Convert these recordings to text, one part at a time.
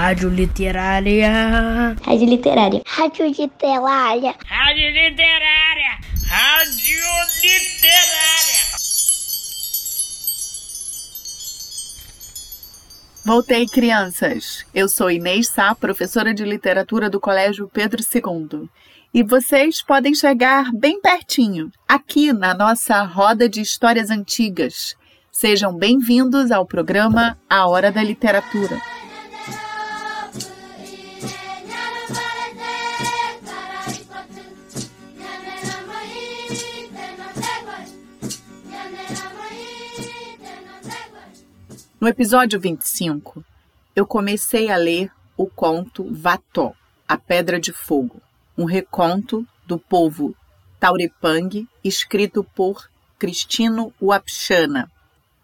Rádio Literária. Rádio Literária. Rádio Literária. Rádio Literária. Rádio Literária. Voltei, crianças! Eu sou Inês Sá, professora de literatura do Colégio Pedro II. E vocês podem chegar bem pertinho, aqui na nossa roda de histórias antigas. Sejam bem-vindos ao programa A Hora da Literatura. No episódio 25, eu comecei a ler o conto Vató, a Pedra de Fogo, um reconto do povo Taurepang, escrito por Cristino Wapchana.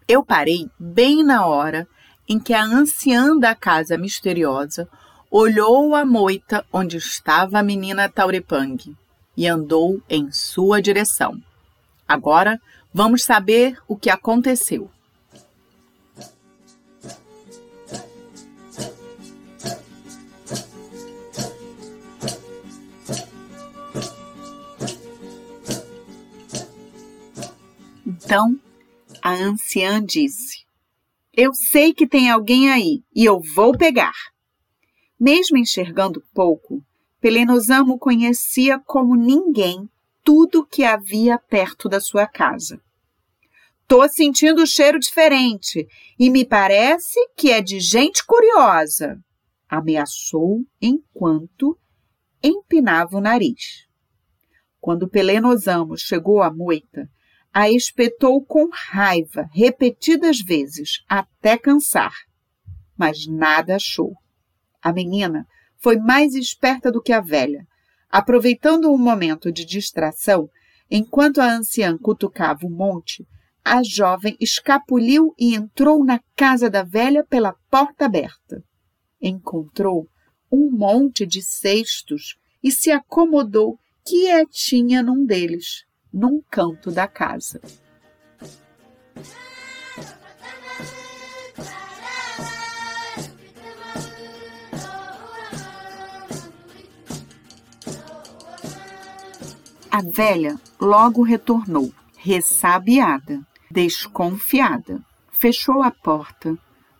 Eu parei bem na hora em que a anciã da casa misteriosa olhou a moita onde estava a menina Taurepang e andou em sua direção. Agora vamos saber o que aconteceu. Então a anciã disse: Eu sei que tem alguém aí e eu vou pegar. Mesmo enxergando pouco, Pelenosamo conhecia como ninguém tudo que havia perto da sua casa. Tô sentindo um cheiro diferente e me parece que é de gente curiosa, ameaçou enquanto empinava o nariz. Quando Pelenosamo chegou à moita, a espetou com raiva repetidas vezes, até cansar. Mas nada achou. A menina foi mais esperta do que a velha. Aproveitando um momento de distração, enquanto a anciã cutucava o monte, a jovem escapuliu e entrou na casa da velha pela porta aberta. Encontrou um monte de cestos e se acomodou quietinha num deles num canto da casa. A velha logo retornou, ressabiada, desconfiada. Fechou a porta,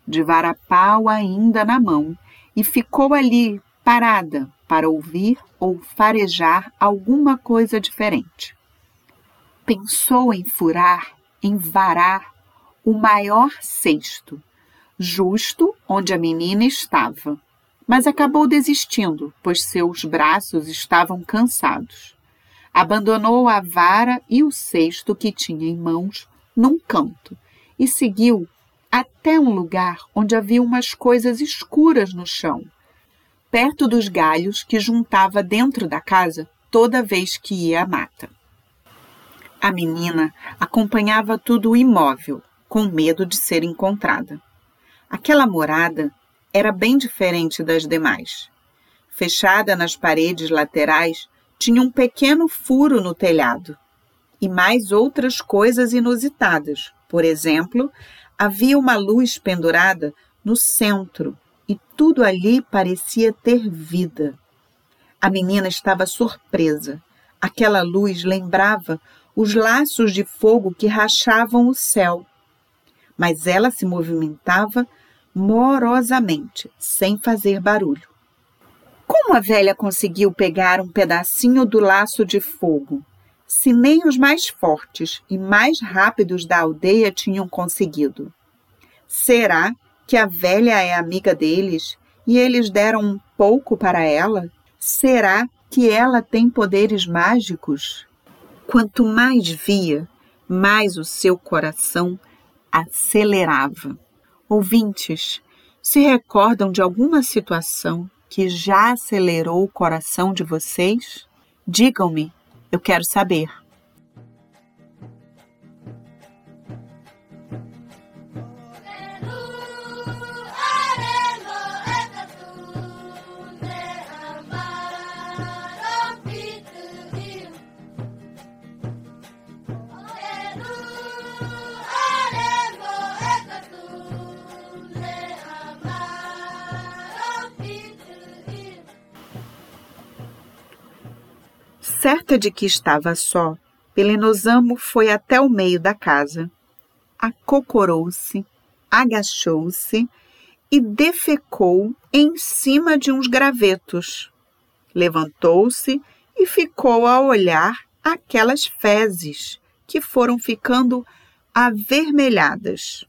de varapau ainda na mão, e ficou ali, parada, para ouvir ou farejar alguma coisa diferente pensou em furar, em varar o maior cesto, justo onde a menina estava, mas acabou desistindo, pois seus braços estavam cansados. Abandonou a vara e o cesto que tinha em mãos num canto e seguiu até um lugar onde havia umas coisas escuras no chão, perto dos galhos que juntava dentro da casa toda vez que ia à mata. A menina acompanhava tudo imóvel, com medo de ser encontrada. Aquela morada era bem diferente das demais. Fechada nas paredes laterais, tinha um pequeno furo no telhado e mais outras coisas inusitadas. Por exemplo, havia uma luz pendurada no centro e tudo ali parecia ter vida. A menina estava surpresa. Aquela luz lembrava os laços de fogo que rachavam o céu. Mas ela se movimentava morosamente, sem fazer barulho. Como a velha conseguiu pegar um pedacinho do laço de fogo, se nem os mais fortes e mais rápidos da aldeia tinham conseguido? Será que a velha é amiga deles e eles deram um pouco para ela? Será que ela tem poderes mágicos? Quanto mais via, mais o seu coração acelerava. Ouvintes, se recordam de alguma situação que já acelerou o coração de vocês? Digam-me, eu quero saber. Certa de que estava só, Pelenosamo foi até o meio da casa, acocorou-se, agachou-se e defecou em cima de uns gravetos. Levantou-se e ficou a olhar aquelas fezes que foram ficando avermelhadas.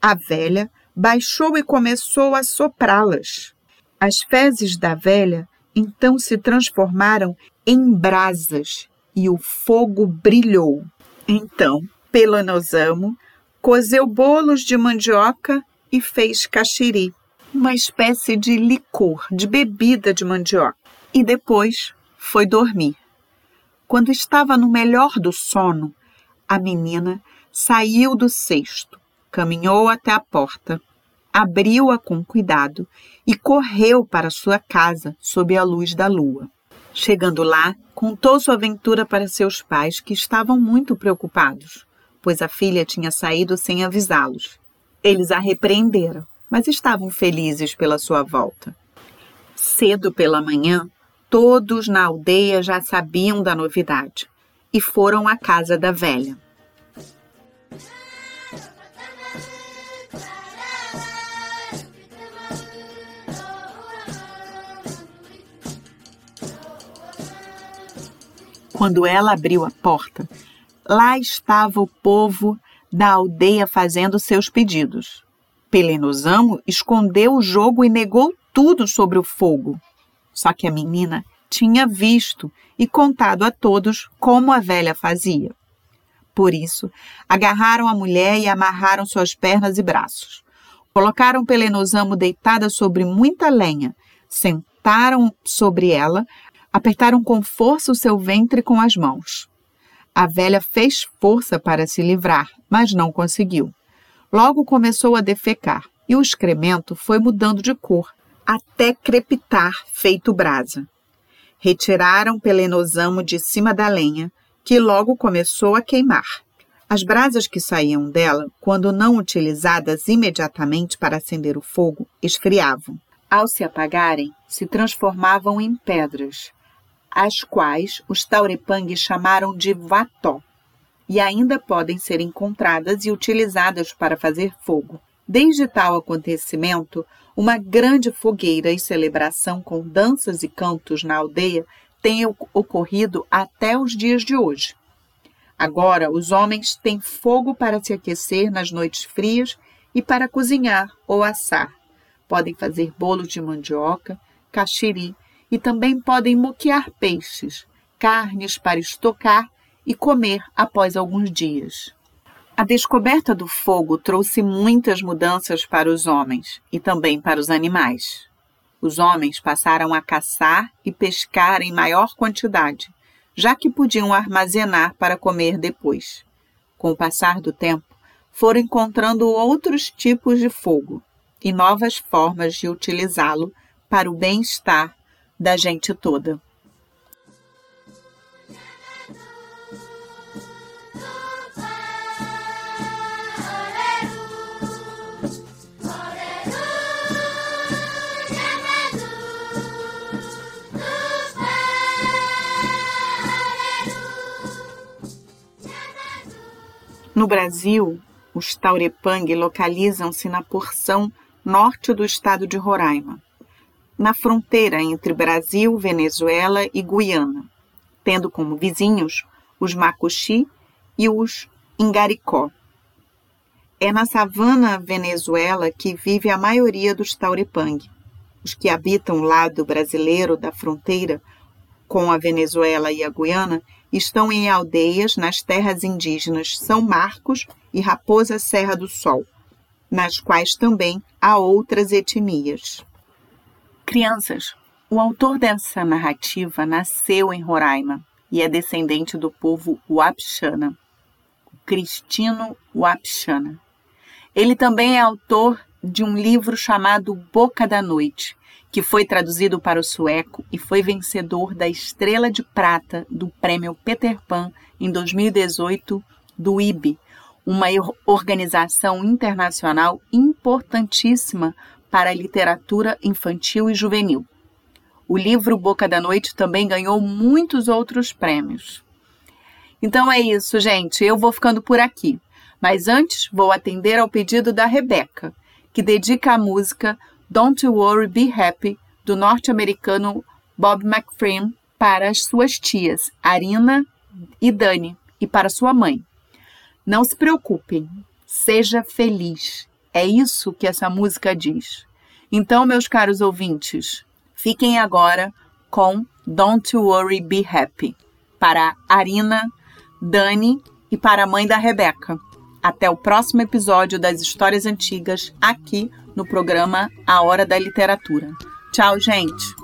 A velha baixou e começou a soprá-las. As fezes da velha então se transformaram em brasas e o fogo brilhou. Então, Pelonosamo cozeu bolos de mandioca e fez caxiri, uma espécie de licor, de bebida de mandioca. E depois foi dormir. Quando estava no melhor do sono, a menina saiu do cesto, caminhou até a porta, abriu-a com cuidado e correu para sua casa sob a luz da lua. Chegando lá, contou sua aventura para seus pais, que estavam muito preocupados, pois a filha tinha saído sem avisá-los. Eles a repreenderam, mas estavam felizes pela sua volta. Cedo pela manhã, todos na aldeia já sabiam da novidade e foram à casa da velha. Quando ela abriu a porta, lá estava o povo da aldeia fazendo seus pedidos. Pelenosamo escondeu o jogo e negou tudo sobre o fogo. Só que a menina tinha visto e contado a todos como a velha fazia. Por isso, agarraram a mulher e amarraram suas pernas e braços. Colocaram Pelenosamo deitada sobre muita lenha, sentaram sobre ela, apertaram com força o seu ventre com as mãos. A velha fez força para se livrar, mas não conseguiu. Logo começou a defecar e o excremento foi mudando de cor, até crepitar feito brasa. Retiraram Pelenosamo de cima da lenha, que logo começou a queimar. As brasas que saíam dela, quando não utilizadas imediatamente para acender o fogo, esfriavam. Ao se apagarem, se transformavam em pedras, as quais os Taurepang chamaram de vató, e ainda podem ser encontradas e utilizadas para fazer fogo. Desde tal acontecimento, uma grande fogueira e celebração com danças e cantos na aldeia tem ocorrido até os dias de hoje. Agora, os homens têm fogo para se aquecer nas noites frias e para cozinhar ou assar. Podem fazer bolos de mandioca, caxiri, e também podem moquear peixes, carnes para estocar e comer após alguns dias. A descoberta do fogo trouxe muitas mudanças para os homens e também para os animais. Os homens passaram a caçar e pescar em maior quantidade, já que podiam armazenar para comer depois. Com o passar do tempo, foram encontrando outros tipos de fogo e novas formas de utilizá-lo para o bem-estar da gente toda. No Brasil, os Taurepang localizam-se na porção norte do estado de Roraima, na fronteira entre Brasil, Venezuela e Guiana, tendo como vizinhos os Macuxi e os Ingaricó. É na savana Venezuela que vive a maioria dos Taurepang. Os que habitam o lado brasileiro da fronteira com a Venezuela e a Guiana estão em aldeias nas terras indígenas São Marcos e Raposa Serra do Sol, nas quais também há outras etnias. Crianças, o autor dessa narrativa nasceu em Roraima e é descendente do povo Wapixana, Cristino Wapixana. Ele também é autor de um livro chamado Boca da Noite, que foi traduzido para o sueco e foi vencedor da Estrela de Prata do Prêmio Peter Pan em 2018 do IB, uma organização internacional importantíssima para a literatura infantil e juvenil. O livro Boca da Noite também ganhou muitos outros prêmios. Então é isso, gente. Eu vou ficando por aqui. Mas antes, vou atender ao pedido da Rebeca, que dedica a música Don't Worry, Be Happy, do norte-americano Bob McFerrin, para as suas tias, Arina e Dani, e para sua mãe. Não se preocupem, seja feliz. É isso que essa música diz. Então, meus caros ouvintes, fiquem agora com Don't Worry, Be Happy, para Arina, Dani e para a mãe da Rebeca. Até o próximo episódio das Histórias Antigas, aqui no programa A Hora da Literatura. Tchau, gente!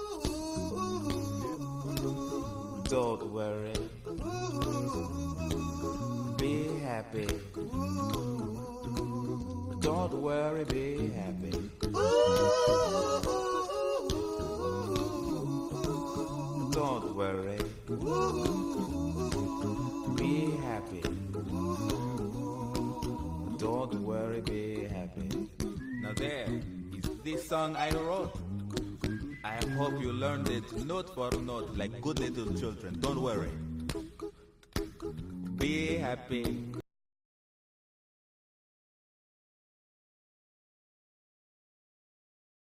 Don't worry. Be happy. Don't worry, be happy. Don't worry. Be happy. Don't worry, be happy. Now there is this song I wrote. I hope you learned it note for note like good little children. Don't worry. Be happy.